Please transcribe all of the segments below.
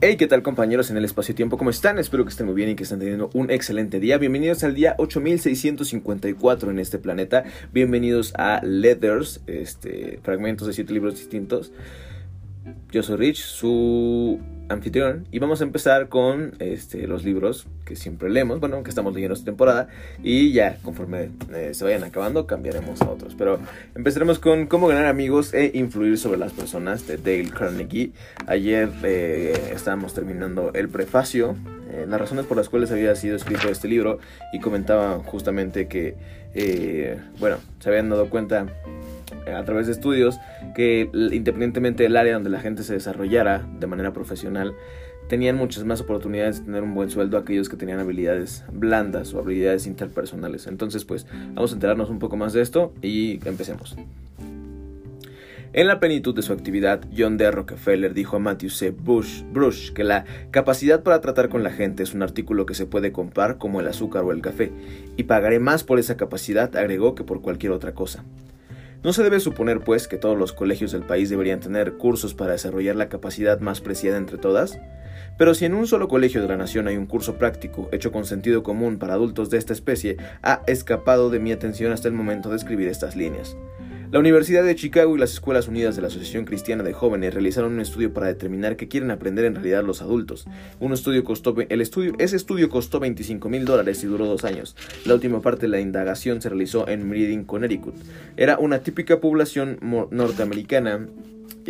Hey, ¿qué tal compañeros en el espacio-tiempo? ¿Cómo están? Espero que estén muy bien y que estén teniendo un excelente día. Bienvenidos al día 8654 en este planeta. Bienvenidos a Letters, este, fragmentos de siete libros distintos. Yo soy Rich, su anfitrión, y vamos a empezar con este, los libros que siempre leemos, bueno, que estamos leyendo esta temporada, y ya conforme eh, se vayan acabando cambiaremos a otros. Pero empezaremos con Cómo ganar amigos e influir sobre las personas de Dale Carnegie. Ayer eh, estábamos terminando el prefacio, eh, las razones por las cuales había sido escrito este libro, y comentaba justamente que, bueno, se habían dado cuenta a través de estudios que independientemente del área donde la gente se desarrollara de manera profesional, tenían muchas más oportunidades de tener un buen sueldo aquellos que tenían habilidades blandas o habilidades interpersonales. Entonces, pues vamos a enterarnos un poco más de esto y empecemos. En la plenitud de su actividad, John D. Rockefeller dijo a Matthew C. Bush, que la capacidad para tratar con la gente es un artículo que se puede comprar como el azúcar o el café, y pagaré más por esa capacidad, agregó, que por cualquier otra cosa. No se debe suponer, pues, que todos los colegios del país deberían tener cursos para desarrollar la capacidad más preciada entre todas, pero si en un solo colegio de la nación hay un curso práctico hecho con sentido común para adultos de esta especie, ha escapado de mi atención hasta el momento de escribir estas líneas. La Universidad de Chicago y las Escuelas Unidas de la Asociación Cristiana de Jóvenes realizaron un estudio para determinar qué quieren aprender en realidad los adultos. Un estudio costó, el estudio, ese estudio costó 25 mil dólares y duró dos años. La última parte de la indagación se realizó en Meridian, Connecticut. Era una típica población norteamericana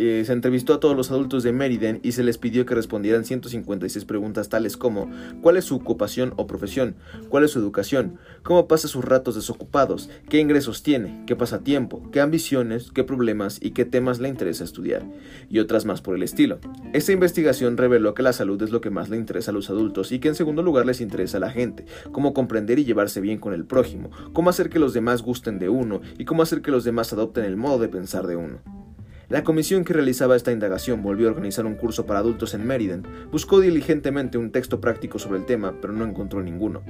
eh, se entrevistó a todos los adultos de Meriden y se les pidió que respondieran 156 preguntas tales como ¿cuál es su ocupación o profesión? ¿Cuál es su educación? ¿Cómo pasa sus ratos desocupados? ¿Qué ingresos tiene? ¿Qué pasatiempo? ¿Qué ambiciones? ¿Qué problemas? ¿Y qué temas le interesa estudiar? Y otras más por el estilo. Esta investigación reveló que la salud es lo que más le interesa a los adultos y que en segundo lugar les interesa a la gente, cómo comprender y llevarse bien con el prójimo, cómo hacer que los demás gusten de uno y cómo hacer que los demás adopten el modo de pensar de uno. La comisión que realizaba esta indagación volvió a organizar un curso para adultos en Meriden. Buscó diligentemente un texto práctico sobre el tema, pero no encontró ninguno.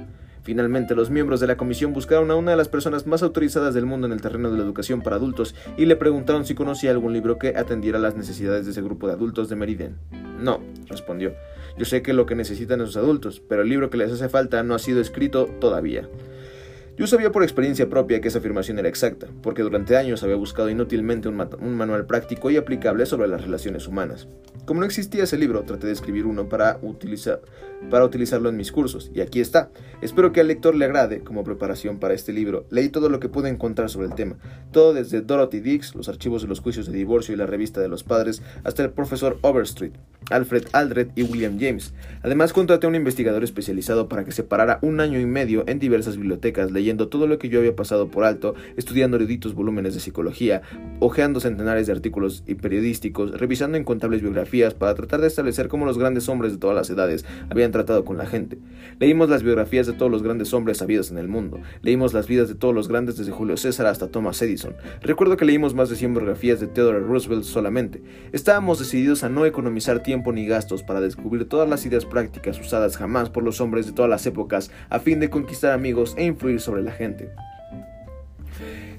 Finalmente, los miembros de la comisión buscaron a una de las personas más autorizadas del mundo en el terreno de la educación para adultos y le preguntaron si conocía algún libro que atendiera las necesidades de ese grupo de adultos de Meriden. No, respondió. Yo sé que lo que necesitan esos adultos, pero el libro que les hace falta no ha sido escrito todavía. Yo sabía por experiencia propia que esa afirmación era exacta, porque durante años había buscado inútilmente un, manual práctico y aplicable sobre las relaciones humanas. Como no existía ese libro, traté de escribir uno para, para utilizarlo en mis cursos, y aquí está. Espero que al lector le agrade como preparación para este libro. Leí todo lo que pude encontrar sobre el tema, todo desde Dorothy Dix, los archivos de los juicios de divorcio y la revista de los padres, hasta el profesor Overstreet, Alfred Aldred y William James. Además, contraté a un investigador especializado para que se parara un año y medio en diversas bibliotecas leyendo todo lo que yo había pasado por alto, estudiando eruditos volúmenes de psicología, hojeando centenares de artículos y periodísticos, revisando incontables biografías para tratar de establecer cómo los grandes hombres de todas las edades habían tratado con la gente. Leímos las biografías de todos los grandes hombres sabidos en el mundo, leímos las vidas de todos los grandes desde Julio César hasta Thomas Edison. Recuerdo que leímos más de 100 biografías de Theodore Roosevelt solamente. Estábamos decididos a no economizar tiempo ni gastos para descubrir todas las ideas prácticas usadas jamás por los hombres de todas las épocas a fin de conquistar amigos e influir sobre la gente.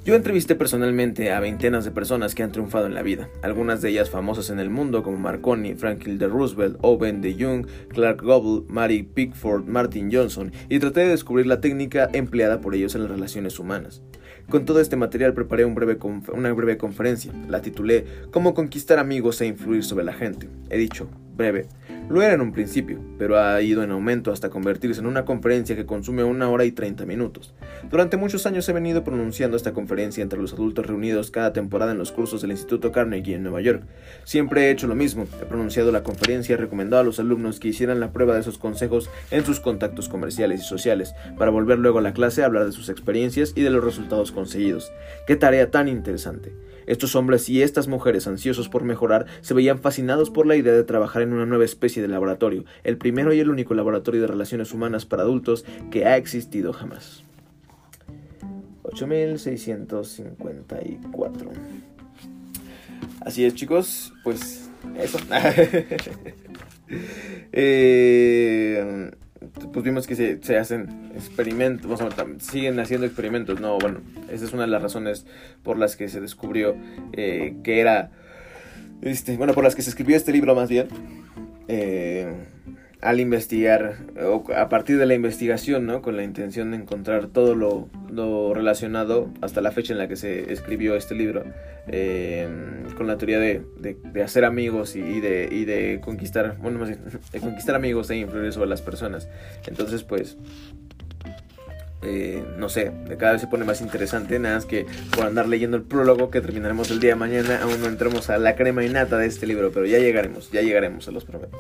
Yo entrevisté personalmente a veintenas de personas que han triunfado en la vida, algunas de ellas famosas en el mundo como Marconi, Franklin D. Roosevelt, Owen de Jung, Clark Gable, Mary Pickford, Martin Johnson, y traté de descubrir la técnica empleada por ellos en las relaciones humanas. Con todo este material preparé una breve conferencia, la titulé Cómo conquistar amigos e influir sobre la gente. He dicho, breve, lo era en un principio, pero ha ido en aumento hasta convertirse en una conferencia que consume una hora y 30 minutos. Durante muchos años he venido pronunciando esta conferencia entre los adultos reunidos cada temporada en los cursos del Instituto Carnegie en Nueva York. Siempre he hecho lo mismo, he pronunciado la conferencia y recomendado a los alumnos que hicieran la prueba de esos consejos en sus contactos comerciales y sociales, para volver luego a la clase a hablar de sus experiencias y de los resultados conseguidos. ¡Qué tarea tan interesante! Estos hombres y estas mujeres ansiosos por mejorar se veían fascinados por la idea de trabajar en una nueva especie de laboratorio, el primero y el único laboratorio de relaciones humanas para adultos que ha existido jamás. 8654. Así es, chicos, pues eso. eh, pues vimos que se, hacen experimentos, siguen haciendo experimentos, no, bueno, esa es una de las razones por las que se descubrió eh, que era, este, bueno, por las que se escribió este libro más bien, eh, al investigar, o a partir de la investigación, ¿no? Con la intención de encontrar todo lo, relacionado hasta la fecha en la que se escribió este libro, eh, con la teoría de, hacer amigos y, de, y de conquistar, bueno, más bien, de conquistar amigos e influir sobre las personas. Entonces, pues, eh, no sé, cada vez se pone más interesante, nada más que por andar leyendo el prólogo que terminaremos el día de mañana, aún no entremos a la crema y nata de este libro, pero ya llegaremos, ya llegaremos, a los prometo.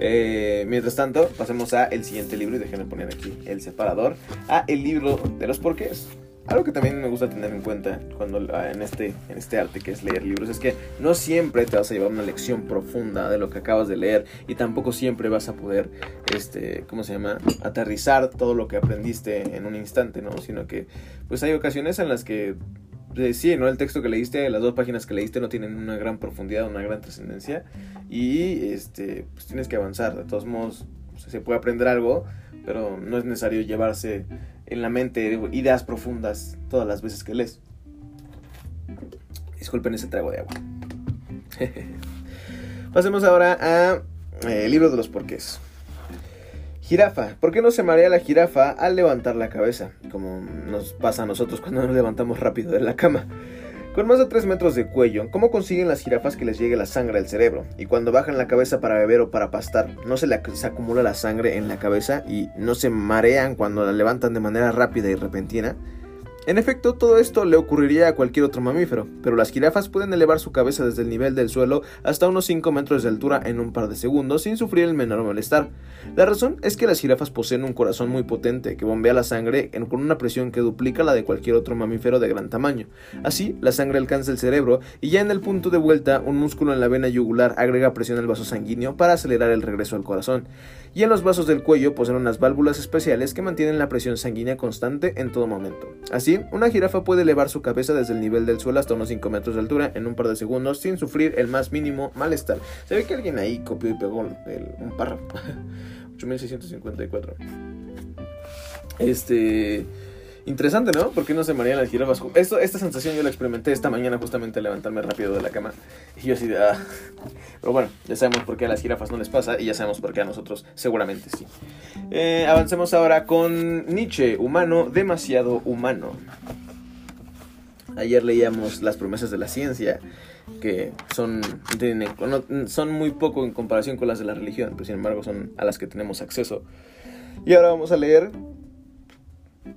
Eh, mientras tanto, pasemos a el siguiente libro y déjenme poner aquí el separador, a el libro de los porqués. Algo que también me gusta tener en cuenta cuando ah, en este, en este arte que es leer libros es que no siempre te vas a llevar una lección profunda de lo que acabas de leer y tampoco siempre vas a poder, este, ¿cómo se llama? Aterrizar todo lo que aprendiste en un instante, ¿no? Sino que pues hay ocasiones en las que sí, ¿no? El texto que leíste, las dos páginas que leíste no tienen una gran profundidad, una gran trascendencia y este, pues tienes que avanzar. De todos modos, se puede aprender algo, pero no es necesario llevarse en la mente ideas profundas todas las veces que lees. Disculpen ese trago de agua. Pasemos ahora a eh, el libro de los porqués. Jirafa. ¿Por qué no se marea la jirafa al levantar la cabeza? Como nos pasa a nosotros cuando nos levantamos rápido de la cama. Con más de 3 metros de cuello, ¿cómo consiguen las jirafas que les llegue la sangre al cerebro? Y cuando bajan la cabeza para beber o para pastar, ¿no se les acumula la sangre en la cabeza y no se marean cuando la levantan de manera rápida y repentina? En efecto, todo esto le ocurriría a cualquier otro mamífero, pero las jirafas pueden elevar su cabeza desde el nivel del suelo hasta unos 5 metros de altura en un par de segundos sin sufrir el menor malestar. La razón es que las jirafas poseen un corazón muy potente que bombea la sangre con una presión que duplica la de cualquier otro mamífero de gran tamaño. Así, la sangre alcanza el cerebro y ya en el punto de vuelta, un músculo en la vena yugular agrega presión al vaso sanguíneo para acelerar el regreso al corazón. Y en los vasos del cuello poseen unas válvulas especiales que mantienen la presión sanguínea constante en todo momento. Así, una jirafa puede elevar su cabeza desde el nivel del suelo hasta unos 5 metros de altura en un par de segundos sin sufrir el más mínimo malestar. Se ve que alguien ahí copió y pegó un párrafo. 8654. Este. Interesante, ¿no? ¿Por qué no se marean las jirafas? Esto, esta sensación yo la experimenté esta mañana justamente al levantarme rápido de la cama. Y yo así de... Ah. Pero bueno, ya sabemos por qué a las jirafas no les pasa y ya sabemos por qué a nosotros seguramente sí. Eh, avancemos ahora con Nietzsche, humano, demasiado humano. Ayer leíamos Las promesas de la ciencia, que son, son muy poco en comparación con las de la religión, pero sin embargo son a las que tenemos acceso. Y ahora vamos a leer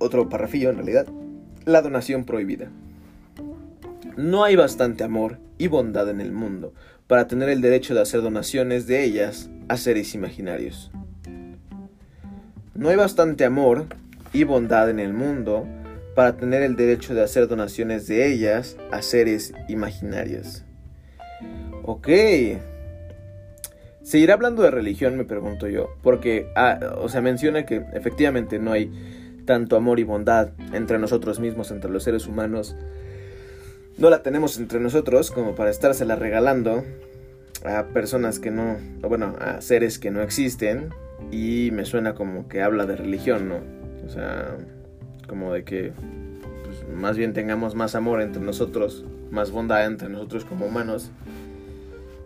otro parrafillo en realidad, la donación prohibida. No hay bastante amor y bondad en el mundo para tener el derecho de hacer donaciones de ellas a seres imaginarios. No hay bastante amor y bondad en el mundo para tener el derecho de hacer donaciones de ellas a seres imaginarios. Ok. ¿Seguirá hablando de religión? Me pregunto yo. Porque, ah, o sea, menciona que efectivamente no hay tanto amor y bondad entre nosotros mismos, entre los seres humanos, no la tenemos entre nosotros como para estársela regalando a personas que no, o bueno, a seres que no existen y me suena como que habla de religión, ¿no? O sea, como de que pues, más bien tengamos más amor entre nosotros, más bondad entre nosotros como humanos,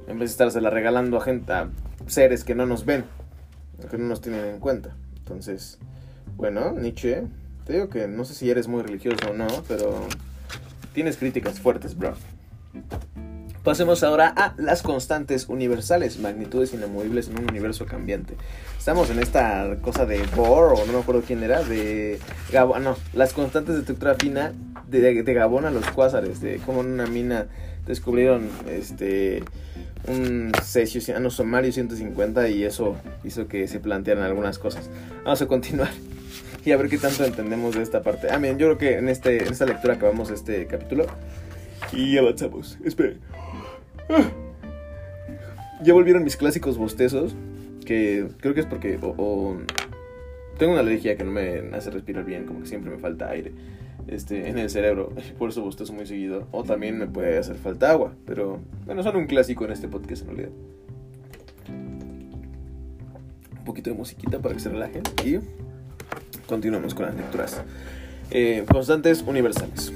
en vez de estársela regalando a gente, a seres que no nos ven, que no nos tienen en cuenta. Entonces, bueno, Nietzsche, te digo que no sé si eres muy religioso o no, pero tienes críticas fuertes, bro. Pasemos ahora a las constantes universales, magnitudes inamovibles en un universo cambiante. Estamos en esta cosa de Bohr, o no me acuerdo quién era, de Gabón, no, las constantes de estructura fina de, de Gabón a los cuásares, de cómo en una mina descubrieron este un cesio, no, somario 150 y eso hizo que se plantearan algunas cosas. Vamos a continuar y a ver qué tanto entendemos de esta parte. Ah, bien, yo creo que en, este, en esta lectura acabamos este capítulo y avanzamos. Esperen. Ya volvieron mis clásicos bostezos, que creo que es porque o, tengo una alergia que no me hace respirar bien, como que siempre me falta aire este, en el cerebro, por eso bostezo muy seguido, o también me puede hacer falta agua, pero bueno, son un clásico en este podcast en realidad. Un poquito de musiquita para que se relajen y continuamos con las lecturas. Eh, constantes universales.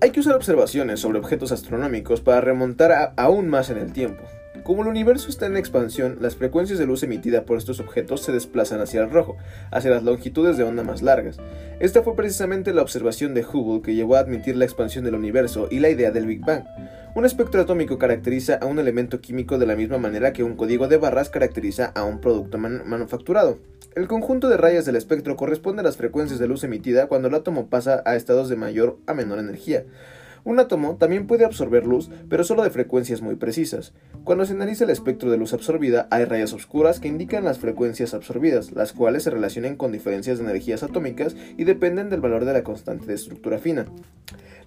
Hay que usar observaciones sobre objetos astronómicos para remontar aún más en el tiempo. Como el universo está en expansión, las frecuencias de luz emitida por estos objetos se desplazan hacia el rojo, hacia las longitudes de onda más largas. Esta fue precisamente la observación de Hubble que llevó a admitir la expansión del universo y la idea del Big Bang. Un espectro atómico caracteriza a un elemento químico de la misma manera que un código de barras caracteriza a un producto manufacturado. El conjunto de rayas del espectro corresponde a las frecuencias de luz emitida cuando el átomo pasa a estados de mayor a menor energía. Un átomo también puede absorber luz, pero solo de frecuencias muy precisas. Cuando se analiza el espectro de luz absorbida, hay rayas oscuras que indican las frecuencias absorbidas, las cuales se relacionan con diferencias de energías atómicas y dependen del valor de la constante de estructura fina.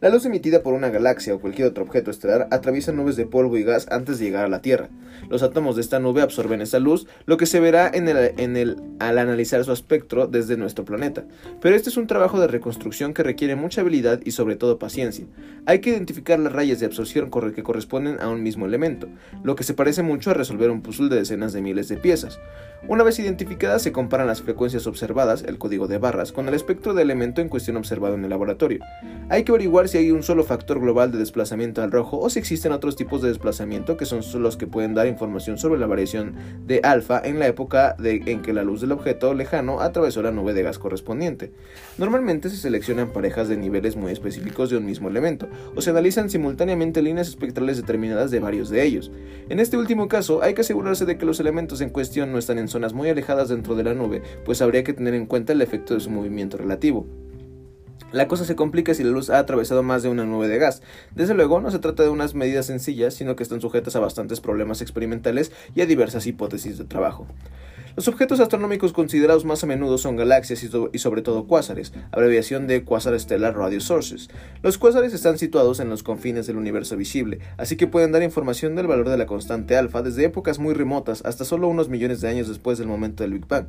La luz emitida por una galaxia o cualquier otro objeto estelar atraviesa nubes de polvo y gas antes de llegar a la Tierra. Los átomos de esta nube absorben esa luz, lo que se verá en el, en el, al analizar su espectro desde nuestro planeta. Pero este es un trabajo de reconstrucción que requiere mucha habilidad y sobre todo paciencia. Hay que identificar las rayas de absorción que corresponden a un mismo elemento, lo que se parece mucho a resolver un puzzle de decenas de miles de piezas. Una vez identificadas, se comparan las frecuencias observadas, el código de barras, con el espectro de elemento en cuestión observado en el laboratorio. Hay que averiguar si hay un solo factor global de desplazamiento al rojo o si existen otros tipos de desplazamiento que son los que pueden dar información sobre la variación de alfa en la época en que la luz del objeto lejano atravesó la nube de gas correspondiente. Normalmente se seleccionan parejas de niveles muy específicos de un mismo elemento, o se analizan simultáneamente líneas espectrales determinadas de varios de ellos. En este último caso, hay que asegurarse de que los elementos en cuestión no están en zonas muy alejadas dentro de la nube, pues habría que tener en cuenta el efecto de su movimiento relativo. La cosa se complica si la luz ha atravesado más de una nube de gas. Desde luego, no se trata de unas medidas sencillas, sino que están sujetas a bastantes problemas experimentales y a diversas hipótesis de trabajo. Los objetos astronómicos considerados más a menudo son galaxias y, sobre todo cuásares, abreviación de Quasar Stellar Radio Sources. Los cuásares están situados en los confines del universo visible, así que pueden dar información del valor de la constante alfa desde épocas muy remotas hasta solo unos millones de años después del momento del Big Bang.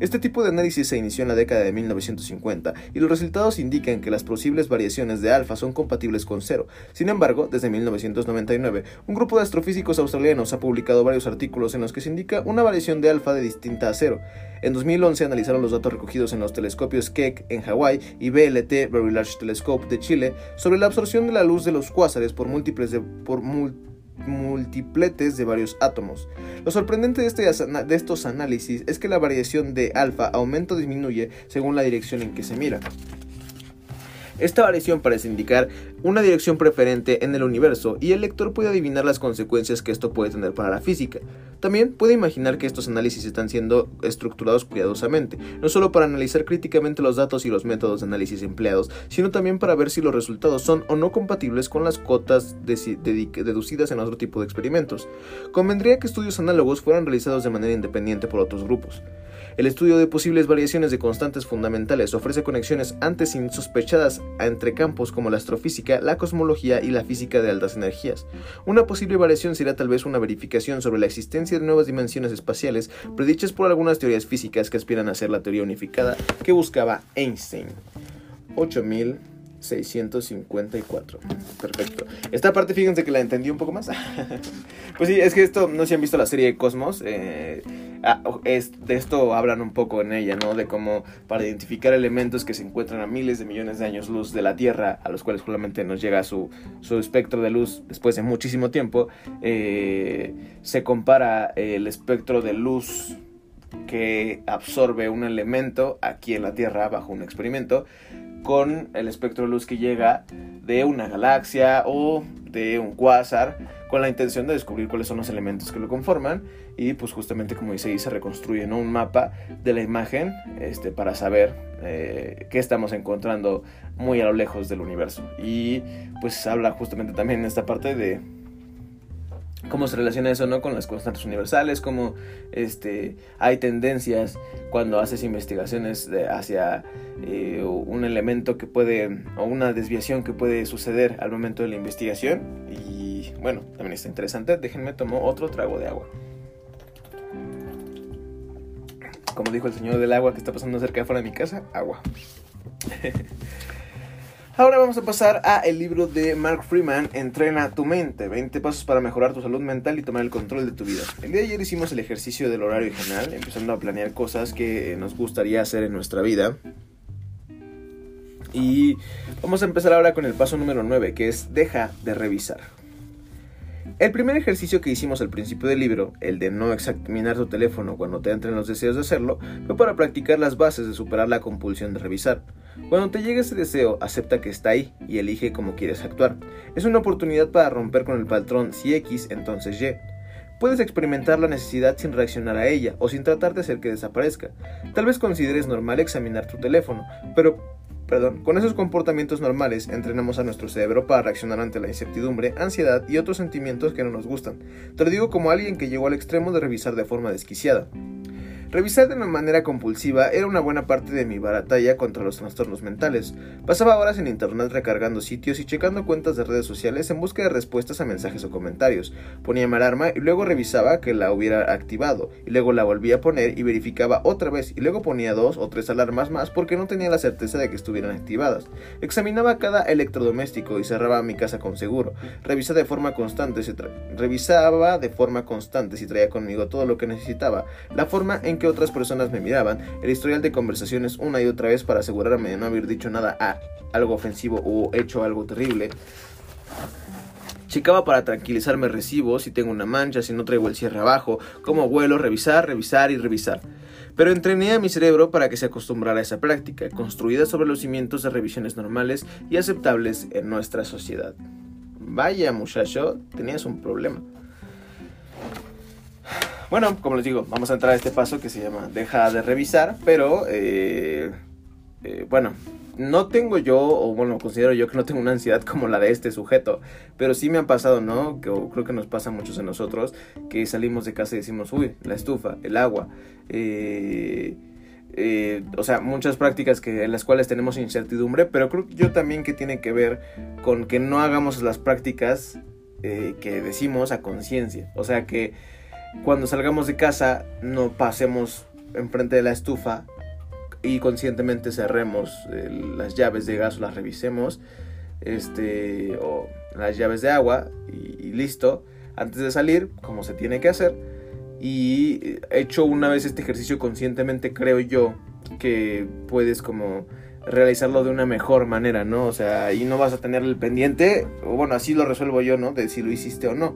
Este tipo de análisis se inició en la década de 1950 y los resultados indican que las posibles variaciones de alfa son compatibles con cero. Sin embargo, desde 1999, un grupo de astrofísicos australianos ha publicado varios artículos en los que se indica una variación de alfa de distinta a cero. En 2011 analizaron los datos recogidos en los telescopios Keck en Hawái y BLT Very Large Telescope de Chile sobre la absorción de la luz de los cuásares por múltiples de, por multipletes de varios átomos. Lo sorprendente de, este, de estos análisis es que la variación de alfa aumenta o disminuye según la dirección en que se mira. Esta variación parece indicar una dirección preferente en el universo y el lector puede adivinar las consecuencias que esto puede tener para la física. También puede imaginar que estos análisis están siendo estructurados cuidadosamente, no solo para analizar críticamente los datos y los métodos de análisis empleados, sino también para ver si los resultados son o no compatibles con las cotas deducidas en otro tipo de experimentos. Convendría que estudios análogos fueran realizados de manera independiente por otros grupos. El estudio de posibles variaciones de constantes fundamentales ofrece conexiones antes insospechadas entre campos como la astrofísica, la cosmología y la física de altas energías. Una posible variación sería tal vez una verificación sobre la existencia de nuevas dimensiones espaciales predichas por algunas teorías físicas que aspiran a ser la teoría unificada que buscaba Einstein. 8000 654. Perfecto. Esta parte, fíjense que la entendí un poco más. pues sí, es que esto, no sé si han visto la serie Cosmos. Eh, ah, de esto hablan un poco en ella, ¿no? De cómo para identificar elementos que se encuentran a miles de millones de años luz de la Tierra, a los cuales solamente nos llega su, su espectro de luz después de muchísimo tiempo, eh, se compara el espectro de luz que absorbe un elemento aquí en la Tierra bajo un experimento con el espectro de luz que llega de una galaxia o de un quasar con la intención de descubrir cuáles son los elementos que lo conforman y pues justamente como dice ahí se reconstruye un mapa de la imagen este, para saber eh, qué estamos encontrando muy a lo lejos del universo. Y pues habla justamente también esta parte de cómo se relaciona eso no con las constantes universales cómo este hay tendencias cuando haces investigaciones hacia eh, un elemento que puede o una desviación que puede suceder al momento de la investigación. Y bueno también está interesante. Déjenme tomar otro trago de agua. Como dijo el señor del agua que está pasando cerca de fuera de mi casa agua Ahora vamos a pasar a el libro de Mark Freeman, Entrena tu mente, 20 pasos para mejorar tu salud mental y tomar el control de tu vida. El día de ayer hicimos el ejercicio del horario general, empezando a planear cosas que nos gustaría hacer en nuestra vida. Y vamos a empezar ahora con el paso número 9, que es deja de revisar. El primer ejercicio que hicimos al principio del libro, el de no examinar tu teléfono cuando te entren los deseos de hacerlo, fue para practicar las bases de superar la compulsión de revisar. Cuando te llegue ese deseo, acepta que está ahí y elige cómo quieres actuar. Es una oportunidad para romper con el patrón si X, entonces Y. Puedes experimentar la necesidad sin reaccionar a ella o sin tratar de hacer que desaparezca. Tal vez consideres normal examinar tu teléfono, pero Perdón, con esos comportamientos normales entrenamos a nuestro cerebro para reaccionar ante la incertidumbre, ansiedad y otros sentimientos que no nos gustan. Te lo digo como alguien que llegó al extremo de revisar de forma desquiciada. Revisar de una manera compulsiva era una buena parte de mi batalla contra los trastornos mentales. Pasaba horas en internet recargando sitios y checando cuentas de redes sociales en busca de respuestas a mensajes o comentarios. Ponía mi alarma y luego revisaba que la hubiera activado, y luego la volvía a poner y verificaba otra vez, y luego ponía dos o tres alarmas más porque no tenía la certeza de que estuvieran activadas. Examinaba cada electrodoméstico y cerraba mi casa con seguro. Revisaba de forma constante, revisaba de forma constante si traía conmigo todo lo que necesitaba, la forma en que otras personas me miraban, el historial de conversaciones una y otra vez para asegurarme de no haber dicho nada a algo ofensivo o hecho algo terrible. Checaba para tranquilizarme recibo si tengo una mancha, si no traigo el cierre abajo, cómo vuelo, revisar, revisar y revisar. Pero entrené a mi cerebro para que se acostumbrara a esa práctica, construida sobre los cimientos de revisiones normales y aceptables en nuestra sociedad. Vaya muchacho, tenías un problema. Bueno, como les digo, vamos a entrar a este paso que se llama deja de revisar, pero eh, eh, bueno, no tengo yo, o bueno, considero yo que no tengo una ansiedad como la de este sujeto, pero sí me han pasado, ¿no? Que creo que nos pasa a muchos de nosotros, que salimos de casa y decimos, uy, la estufa, el agua, eh, o sea, muchas prácticas que, en las cuales tenemos incertidumbre, pero creo yo también que tiene que ver con que no hagamos las prácticas que decimos a conciencia, o sea que cuando salgamos de casa no pasemos enfrente de la estufa y conscientemente cerremos eh, las llaves de gas o las revisemos este o las llaves de agua y, listo antes de salir como se tiene que hacer y hecho una vez este ejercicio conscientemente creo yo que puedes como realizarlo de una mejor manera, ¿no? O sea, y no vas a tener el pendiente, o bueno, así lo resuelvo yo, ¿no? De si lo hiciste o no.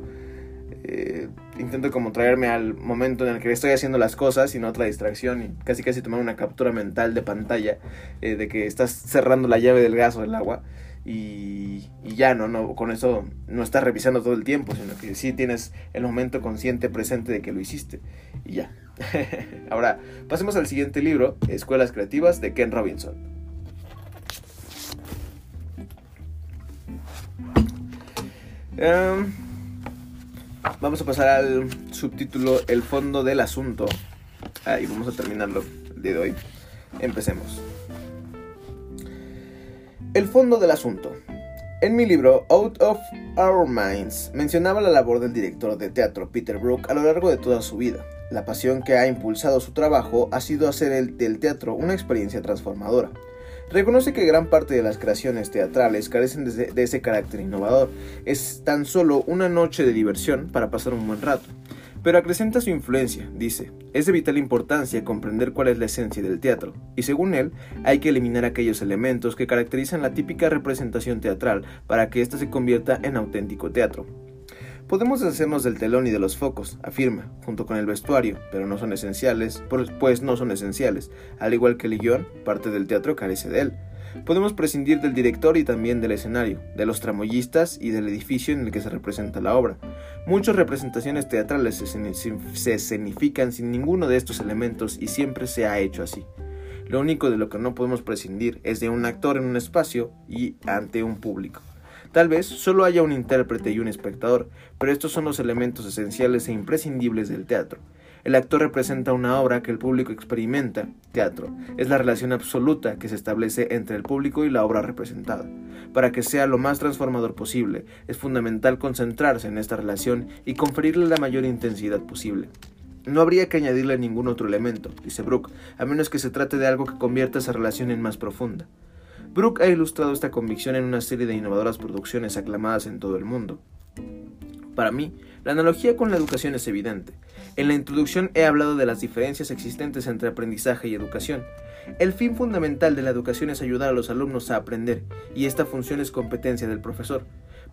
Eh, intento como traerme al momento en el que estoy haciendo las cosas y no otra distracción y casi casi tomar una captura mental de pantalla eh, de que estás cerrando la llave del gas o del agua y, ya no, no, con eso no estás revisando todo el tiempo, sino que sí tienes el momento consciente presente de que lo hiciste y ya. Ahora, pasemos al siguiente libro, Escuelas Creativas de Ken Robinson. Um, Vamos a pasar al subtítulo El fondo del asunto. Ahí vamos a terminarlo el día de hoy. Empecemos. El fondo del asunto. En mi libro Out of Our Minds mencionaba la labor del director de teatro Peter Brook a lo largo de toda su vida. La pasión que ha impulsado su trabajo ha sido hacer el, del teatro una experiencia transformadora. Reconoce que gran parte de las creaciones teatrales carecen de, ese carácter innovador. Es tan solo una noche de diversión para pasar un buen rato. Pero acrecenta su influencia, dice. Es de vital importancia comprender cuál es la esencia del teatro, y según él, hay que eliminar aquellos elementos que caracterizan la típica representación teatral para que ésta se convierta en auténtico teatro. Podemos deshacernos del telón y de los focos, afirma, junto con el vestuario, pero no son esenciales, pues no son esenciales. Al igual que el guion, parte del teatro carece de él. Podemos prescindir del director y también del escenario, de los tramoyistas y del edificio en el que se representa la obra. Muchas representaciones teatrales se escenifican sin ninguno de estos elementos y siempre se ha hecho así. Lo único de lo que no podemos prescindir es de un actor en un espacio y ante un público. Tal vez solo haya un intérprete y un espectador, pero estos son los elementos esenciales e imprescindibles del teatro. El actor representa una obra que el público experimenta, teatro. Es la relación absoluta que se establece entre el público y la obra representada. Para que sea lo más transformador posible, es fundamental concentrarse en esta relación y conferirle la mayor intensidad posible. No habría que añadirle ningún otro elemento, dice Brooke, a menos que se trate de algo que convierta esa relación en más profunda. Brooke ha ilustrado esta convicción en una serie de innovadoras producciones aclamadas en todo el mundo. Para mí, la analogía con la educación es evidente. En la introducción he hablado de las diferencias existentes entre aprendizaje y educación. El fin fundamental de la educación es ayudar a los alumnos a aprender, y esta función es competencia del profesor.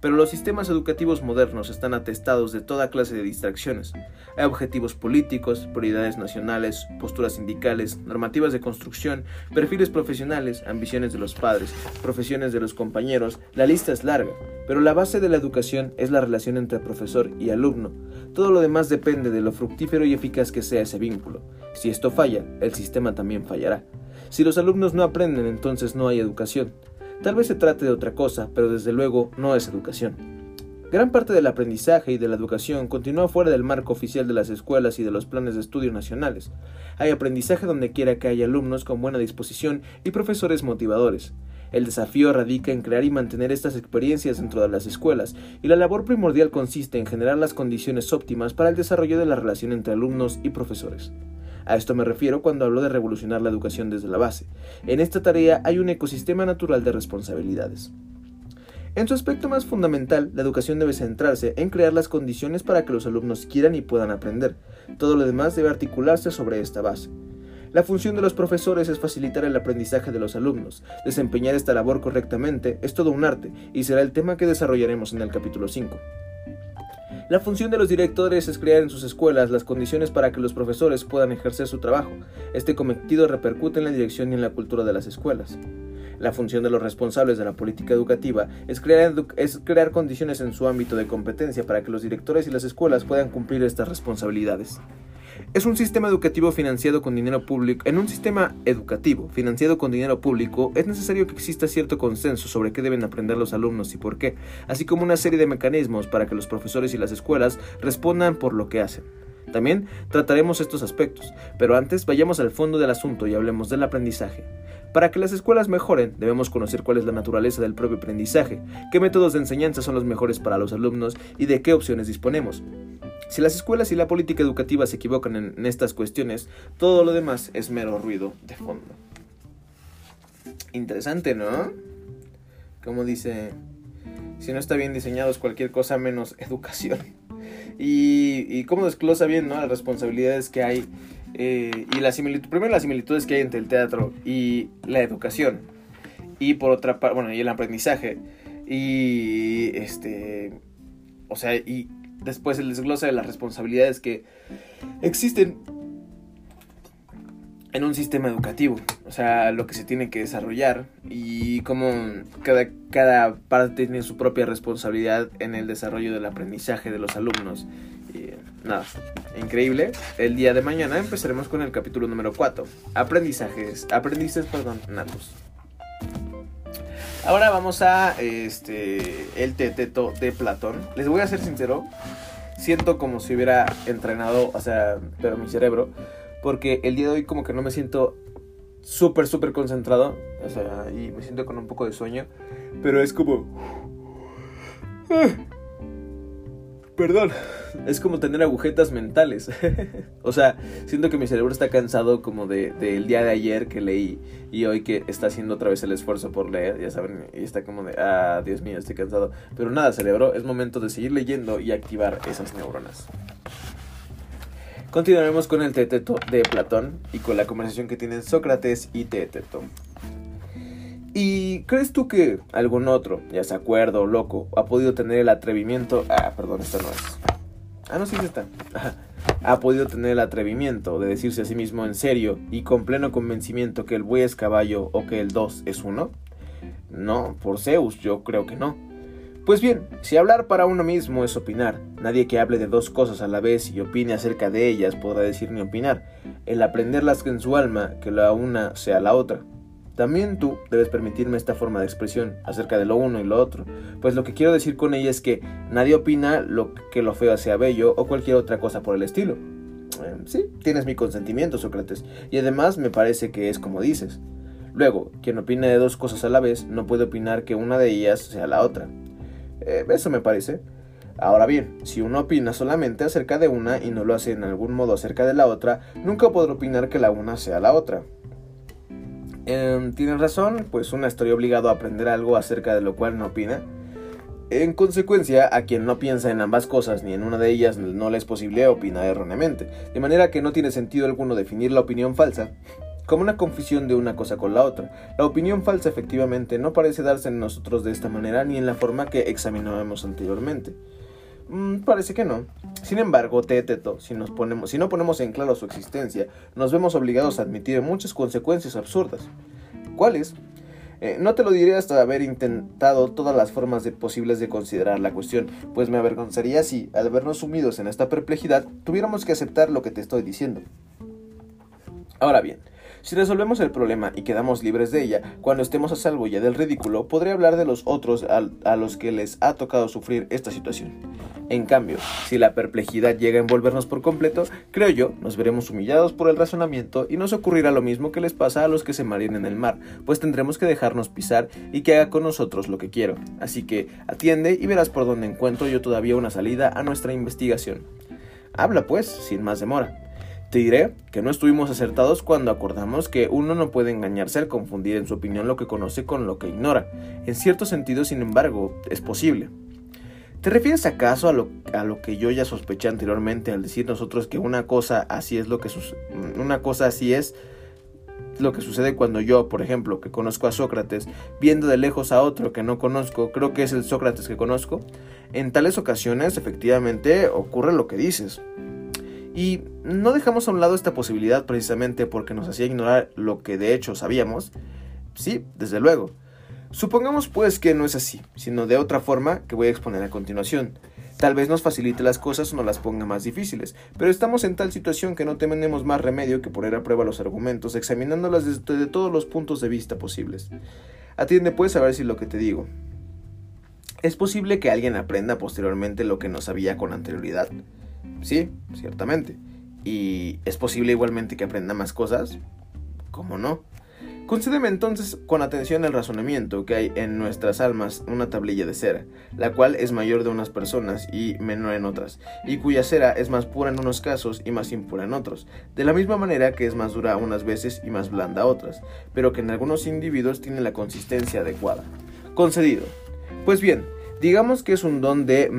Pero los sistemas educativos modernos están atestados de toda clase de distracciones. Hay objetivos políticos, prioridades nacionales, posturas sindicales, normativas de construcción, perfiles profesionales, ambiciones de los padres, profesiones de los compañeros, la lista es larga, pero la base de la educación es la relación entre profesor y alumno. Todo lo demás depende de lo fructífero y eficaz que sea ese vínculo. Si esto falla, el sistema también fallará. Si los alumnos no aprenden, entonces no hay educación. Tal vez se trate de otra cosa, pero desde luego no es educación. Gran parte del aprendizaje y de la educación continúa fuera del marco oficial de las escuelas y de los planes de estudio nacionales. Hay aprendizaje donde quiera que haya alumnos con buena disposición y profesores motivadores. El desafío radica en crear y mantener estas experiencias dentro de las escuelas, y la labor primordial consiste en generar las condiciones óptimas para el desarrollo de la relación entre alumnos y profesores. A esto me refiero cuando hablo de revolucionar la educación desde la base. En esta tarea hay un ecosistema natural de responsabilidades. En su aspecto más fundamental, la educación debe centrarse en crear las condiciones para que los alumnos quieran y puedan aprender. Todo lo demás debe articularse sobre esta base. La función de los profesores es facilitar el aprendizaje de los alumnos. Desempeñar esta labor correctamente es todo un arte y será el tema que desarrollaremos en el capítulo 5. La función de los directores es crear en sus escuelas las condiciones para que los profesores puedan ejercer su trabajo. Este cometido repercute en la dirección y en la cultura de las escuelas. La función de los responsables de la política educativa es crear, es crear condiciones en su ámbito de competencia para que los directores y las escuelas puedan cumplir estas responsabilidades. Es un sistema educativo financiado con dinero público. En un sistema educativo financiado con dinero público es necesario que exista cierto consenso sobre qué deben aprender los alumnos y por qué, así como una serie de mecanismos para que los profesores y las escuelas respondan por lo que hacen. También trataremos estos aspectos, pero antes vayamos al fondo del asunto y hablemos del aprendizaje. Para que las escuelas mejoren, debemos conocer cuál es la naturaleza del propio aprendizaje, qué métodos de enseñanza son los mejores para los alumnos y de qué opciones disponemos. Si las escuelas y la política educativa se equivocan en, estas cuestiones, todo lo demás es mero ruido de fondo. Interesante, ¿no? Como dice, si no está bien diseñado es cualquier cosa menos educación. Y, y cómo desglosa bien, ¿no? Las responsabilidades que hay eh, y la similitud, primero las similitudes que hay entre el teatro y la educación. Y por otra parte, bueno, y el aprendizaje. Y este, o sea, y después el desglose de las responsabilidades que existen en un sistema educativo, o sea, lo que se tiene que desarrollar y cómo cada, cada parte tiene su propia responsabilidad en el desarrollo del aprendizaje de los alumnos. Y, nada, increíble. El día de mañana empezaremos con el capítulo número 4, aprendizajes, aprendices, perdón, natos. Ahora vamos a este el teteto de Platón. Les voy a ser sincero, siento como si hubiera entrenado, o sea, pero mi cerebro, porque el día de hoy como que no me siento súper, súper concentrado, o sea, y me siento con un poco de sueño, pero es como... Perdón, es como tener agujetas mentales. o sea, siento que mi cerebro está cansado como del de, día de ayer que leí y hoy que está haciendo otra vez el esfuerzo por leer, ya saben, y está como de, ah, Dios mío, estoy cansado. Pero nada, cerebro, es momento de seguir leyendo y activar esas neuronas. Continuaremos con el teteto de Platón y con la conversación que tienen Sócrates y Teteto. ¿Y crees tú que algún otro, ya sea acuerdo o loco, ha podido tener el atrevimiento... Ah, perdón, esta no es. Ah, no, sí, está. ha podido tener el atrevimiento de decirse a sí mismo en serio y con pleno convencimiento que el buey es caballo o que el dos es uno? No, por Zeus, yo creo que no. Pues bien, si hablar para uno mismo es opinar, nadie que hable de dos cosas a la vez y opine acerca de ellas podrá decir ni opinar, el aprenderlas en su alma, que la una sea la otra. También tú debes permitirme esta forma de expresión acerca de lo uno y lo otro, pues lo que quiero decir con ella es que nadie opina lo que lo feo sea bello o cualquier otra cosa por el estilo. Eh, sí, tienes mi consentimiento, Sócrates, y además me parece que es como dices. Luego, quien opina de dos cosas a la vez no puede opinar que una de ellas sea la otra. Eh, eso me parece. Ahora bien, si uno opina solamente acerca de una y no lo hace en algún modo acerca de la otra, nunca podrá opinar que la una sea la otra. Eh, Tienes razón, pues una estoy obligado a aprender algo acerca de lo cual no opina. En consecuencia, a quien no piensa en ambas cosas ni en una de ellas no le es posible opinar erróneamente, de manera que no tiene sentido alguno definir la opinión falsa como una confusión de una cosa con la otra. La opinión falsa efectivamente no parece darse en nosotros de esta manera ni en la forma que examinábamos anteriormente. Mm, parece que no. Sin embargo, Teteto, si, si no ponemos en claro su existencia, nos vemos obligados a admitir muchas consecuencias absurdas. ¿Cuáles? Eh, no te lo diré hasta haber intentado todas las formas posibles de considerar la cuestión, pues me avergonzaría si, al vernos sumidos en esta perplejidad, tuviéramos que aceptar lo que te estoy diciendo. Ahora bien, si resolvemos el problema y quedamos libres de ella, cuando estemos a salvo ya del ridículo, podré hablar de los otros a, los que les ha tocado sufrir esta situación. En cambio, si la perplejidad llega a envolvernos por completo, creo yo, nos veremos humillados por el razonamiento y nos ocurrirá lo mismo que les pasa a los que se marien en el mar, pues tendremos que dejarnos pisar y que haga con nosotros lo que quiero. Así que atiende y verás por dónde encuentro yo todavía una salida a nuestra investigación. Habla pues, sin más demora. Te diré que no estuvimos acertados cuando acordamos que uno no puede engañarse al confundir en su opinión lo que conoce con lo que ignora. En cierto sentido, sin embargo, es posible. ¿Te refieres acaso a lo, a lo que yo ya sospeché anteriormente al decir nosotros que una cosa así es lo que una cosa así es lo que sucede cuando yo, por ejemplo, que conozco a Sócrates, viendo de lejos a otro que no conozco, creo que es el Sócrates que conozco? En tales ocasiones, efectivamente, ocurre lo que dices. Y no dejamos a un lado esta posibilidad precisamente porque nos hacía ignorar lo que de hecho sabíamos. Sí, desde luego. Supongamos pues que no es así, sino de otra forma que voy a exponer a continuación. Tal vez nos facilite las cosas o nos las ponga más difíciles, pero estamos en tal situación que no tenemos más remedio que poner a prueba los argumentos, examinándolas desde todos los puntos de vista posibles. Atiende pues a ver si lo que te digo. ¿Es posible que alguien aprenda posteriormente lo que no sabía con anterioridad? Sí, ciertamente. ¿Y es posible igualmente que aprenda más cosas? ¿Cómo no? Concédeme entonces con atención el razonamiento que hay en nuestras almas una tablilla de cera, la cual es mayor de unas personas y menor en otras, y cuya cera es más pura en unos casos y más impura en otros, de la misma manera que es más dura unas veces y más blanda otras, pero que en algunos individuos tiene la consistencia adecuada. Concedido. Pues bien, digamos que es un don de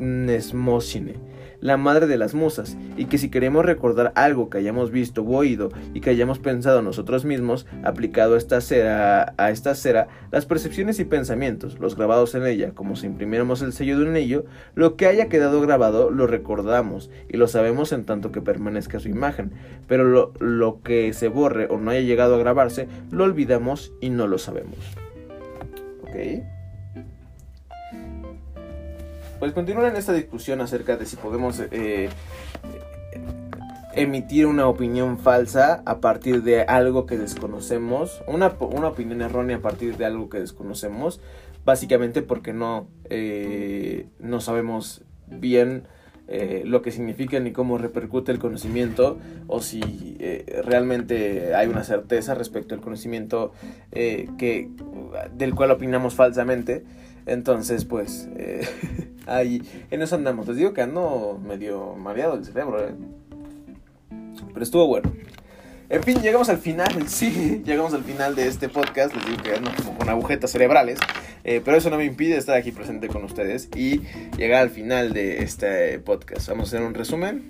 Nesmosine la madre de las musas, y que si queremos recordar algo que hayamos visto o oído y que hayamos pensado nosotros mismos, aplicado esta cera, a esta cera, las percepciones y pensamientos, los grabados en ella, como si imprimiéramos el sello de un anillo, lo que haya quedado grabado lo recordamos y lo sabemos en tanto que permanezca su imagen, pero lo, lo que se borre o no haya llegado a grabarse, lo olvidamos y no lo sabemos. ¿Ok? Pues continúan esta discusión acerca de si podemos eh, emitir una opinión falsa a partir de algo que desconocemos, una, una, opinión errónea a partir de algo que desconocemos, básicamente porque no, eh, no sabemos bien eh, lo que significa ni cómo repercute el conocimiento o si realmente hay una certeza respecto al conocimiento que, del cual opinamos falsamente. Entonces, pues, eh, ahí, en eso andamos. Les digo que ando medio mareado el cerebro, ¿eh? Pero estuvo bueno. En fin, llegamos al final, sí, llegamos al final de este podcast. Les digo que ando como con agujetas cerebrales. Eh, pero eso no me impide estar aquí presente con ustedes y llegar al final de este podcast. Vamos a hacer un resumen.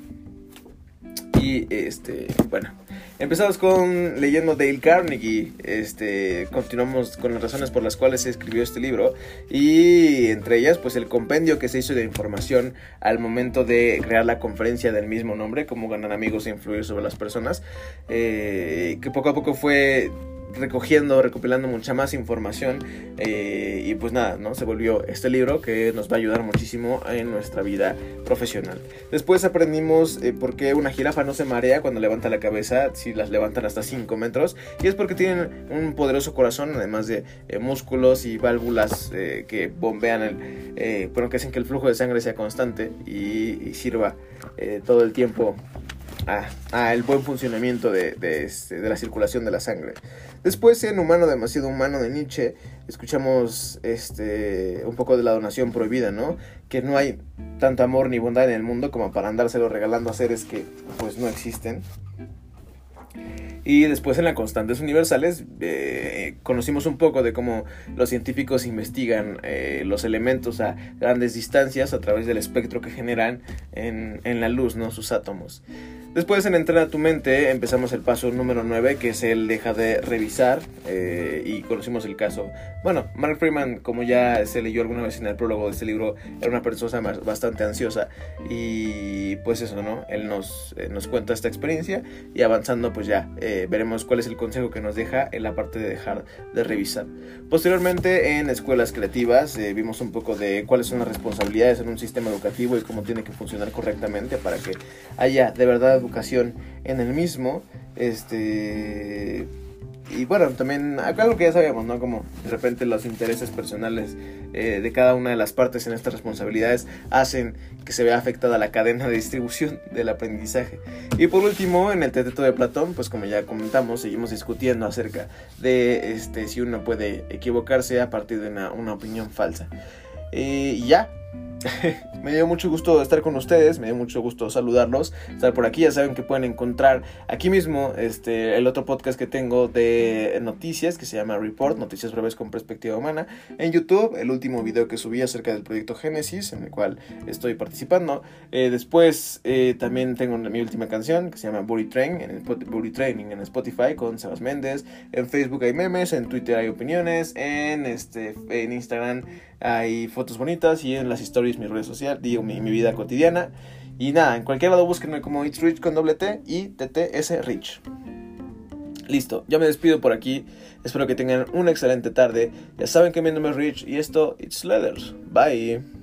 Y este, bueno, Empezamos con leyendo Dale Carnegie. Este, continuamos con las razones por las cuales se escribió este libro. Y entre ellas, pues el compendio que se hizo de información al momento de crear la conferencia del mismo nombre, cómo ganar amigos e influir sobre las personas. Eh, que poco a poco fue recogiendo, recopilando mucha más información eh, y pues nada, ¿no? Se volvió este libro que nos va a ayudar muchísimo en nuestra vida profesional. Después aprendimos eh, por qué una jirafa no se marea cuando levanta la cabeza, si las levantan hasta 5 metros, y es porque tienen un poderoso corazón, además de eh, músculos y válvulas que bombean el, bueno, que hacen que el flujo de sangre sea constante y, sirva todo el tiempo a, el buen funcionamiento de, este, de, la circulación de la sangre. Después, en Humano demasiado humano de Nietzsche, escuchamos este, un poco de la donación prohibida, ¿no? Que no hay tanto amor ni bondad en el mundo como para andárselo regalando a seres que pues no existen. Y después en la Constantes Universales eh, conocimos un poco de cómo los científicos investigan eh, los elementos a grandes distancias a través del espectro que generan en, en la luz, ¿no? Sus átomos. Después en Entrena tu mente empezamos el paso número 9, que es el deja de revisar, eh, y conocimos el caso. Bueno, Mark Freeman, como ya se leyó alguna vez en el prólogo de este libro, era una persona bastante ansiosa, y pues eso, ¿no? Él nos, eh, nos cuenta esta experiencia, y avanzando pues ya eh, veremos cuál es el consejo que nos deja en la parte de dejar de revisar. Posteriormente en escuelas creativas vimos un poco de cuáles son las responsabilidades en un sistema educativo y cómo tiene que funcionar correctamente para que haya de verdad educación en el mismo. Este. Y bueno, también algo que ya sabíamos, ¿no? Como de repente los intereses personales eh, de cada una de las partes en estas responsabilidades hacen que se vea afectada la cadena de distribución del aprendizaje. Y por último, en el teteto de Platón, pues como ya comentamos, seguimos discutiendo acerca de este, si uno puede equivocarse a partir de una, una opinión falsa. Y ya, me dio mucho gusto estar con ustedes, me dio mucho gusto saludarlos, estar por aquí, ya saben que pueden encontrar aquí mismo este, el otro podcast que tengo de noticias que se llama Report, Noticias Breves con Perspectiva Humana, en YouTube, el último video que subí acerca del proyecto Génesis, en el cual estoy participando, eh, después eh, también tengo mi última canción que se llama Booty Train, en Booty Training en Spotify con Sebas Méndez, en Facebook hay memes, en Twitter hay opiniones, en, este, en Instagram hay fotos bonitas y en las stories mi red social, digo mi, vida cotidiana. Y nada, en cualquier lado búsquenme como It's Rich con doble T y TTS Rich. Listo, ya me despido por aquí. Espero que tengan una excelente tarde. Ya saben que mi nombre es Rich y esto, It's Leathers. Bye.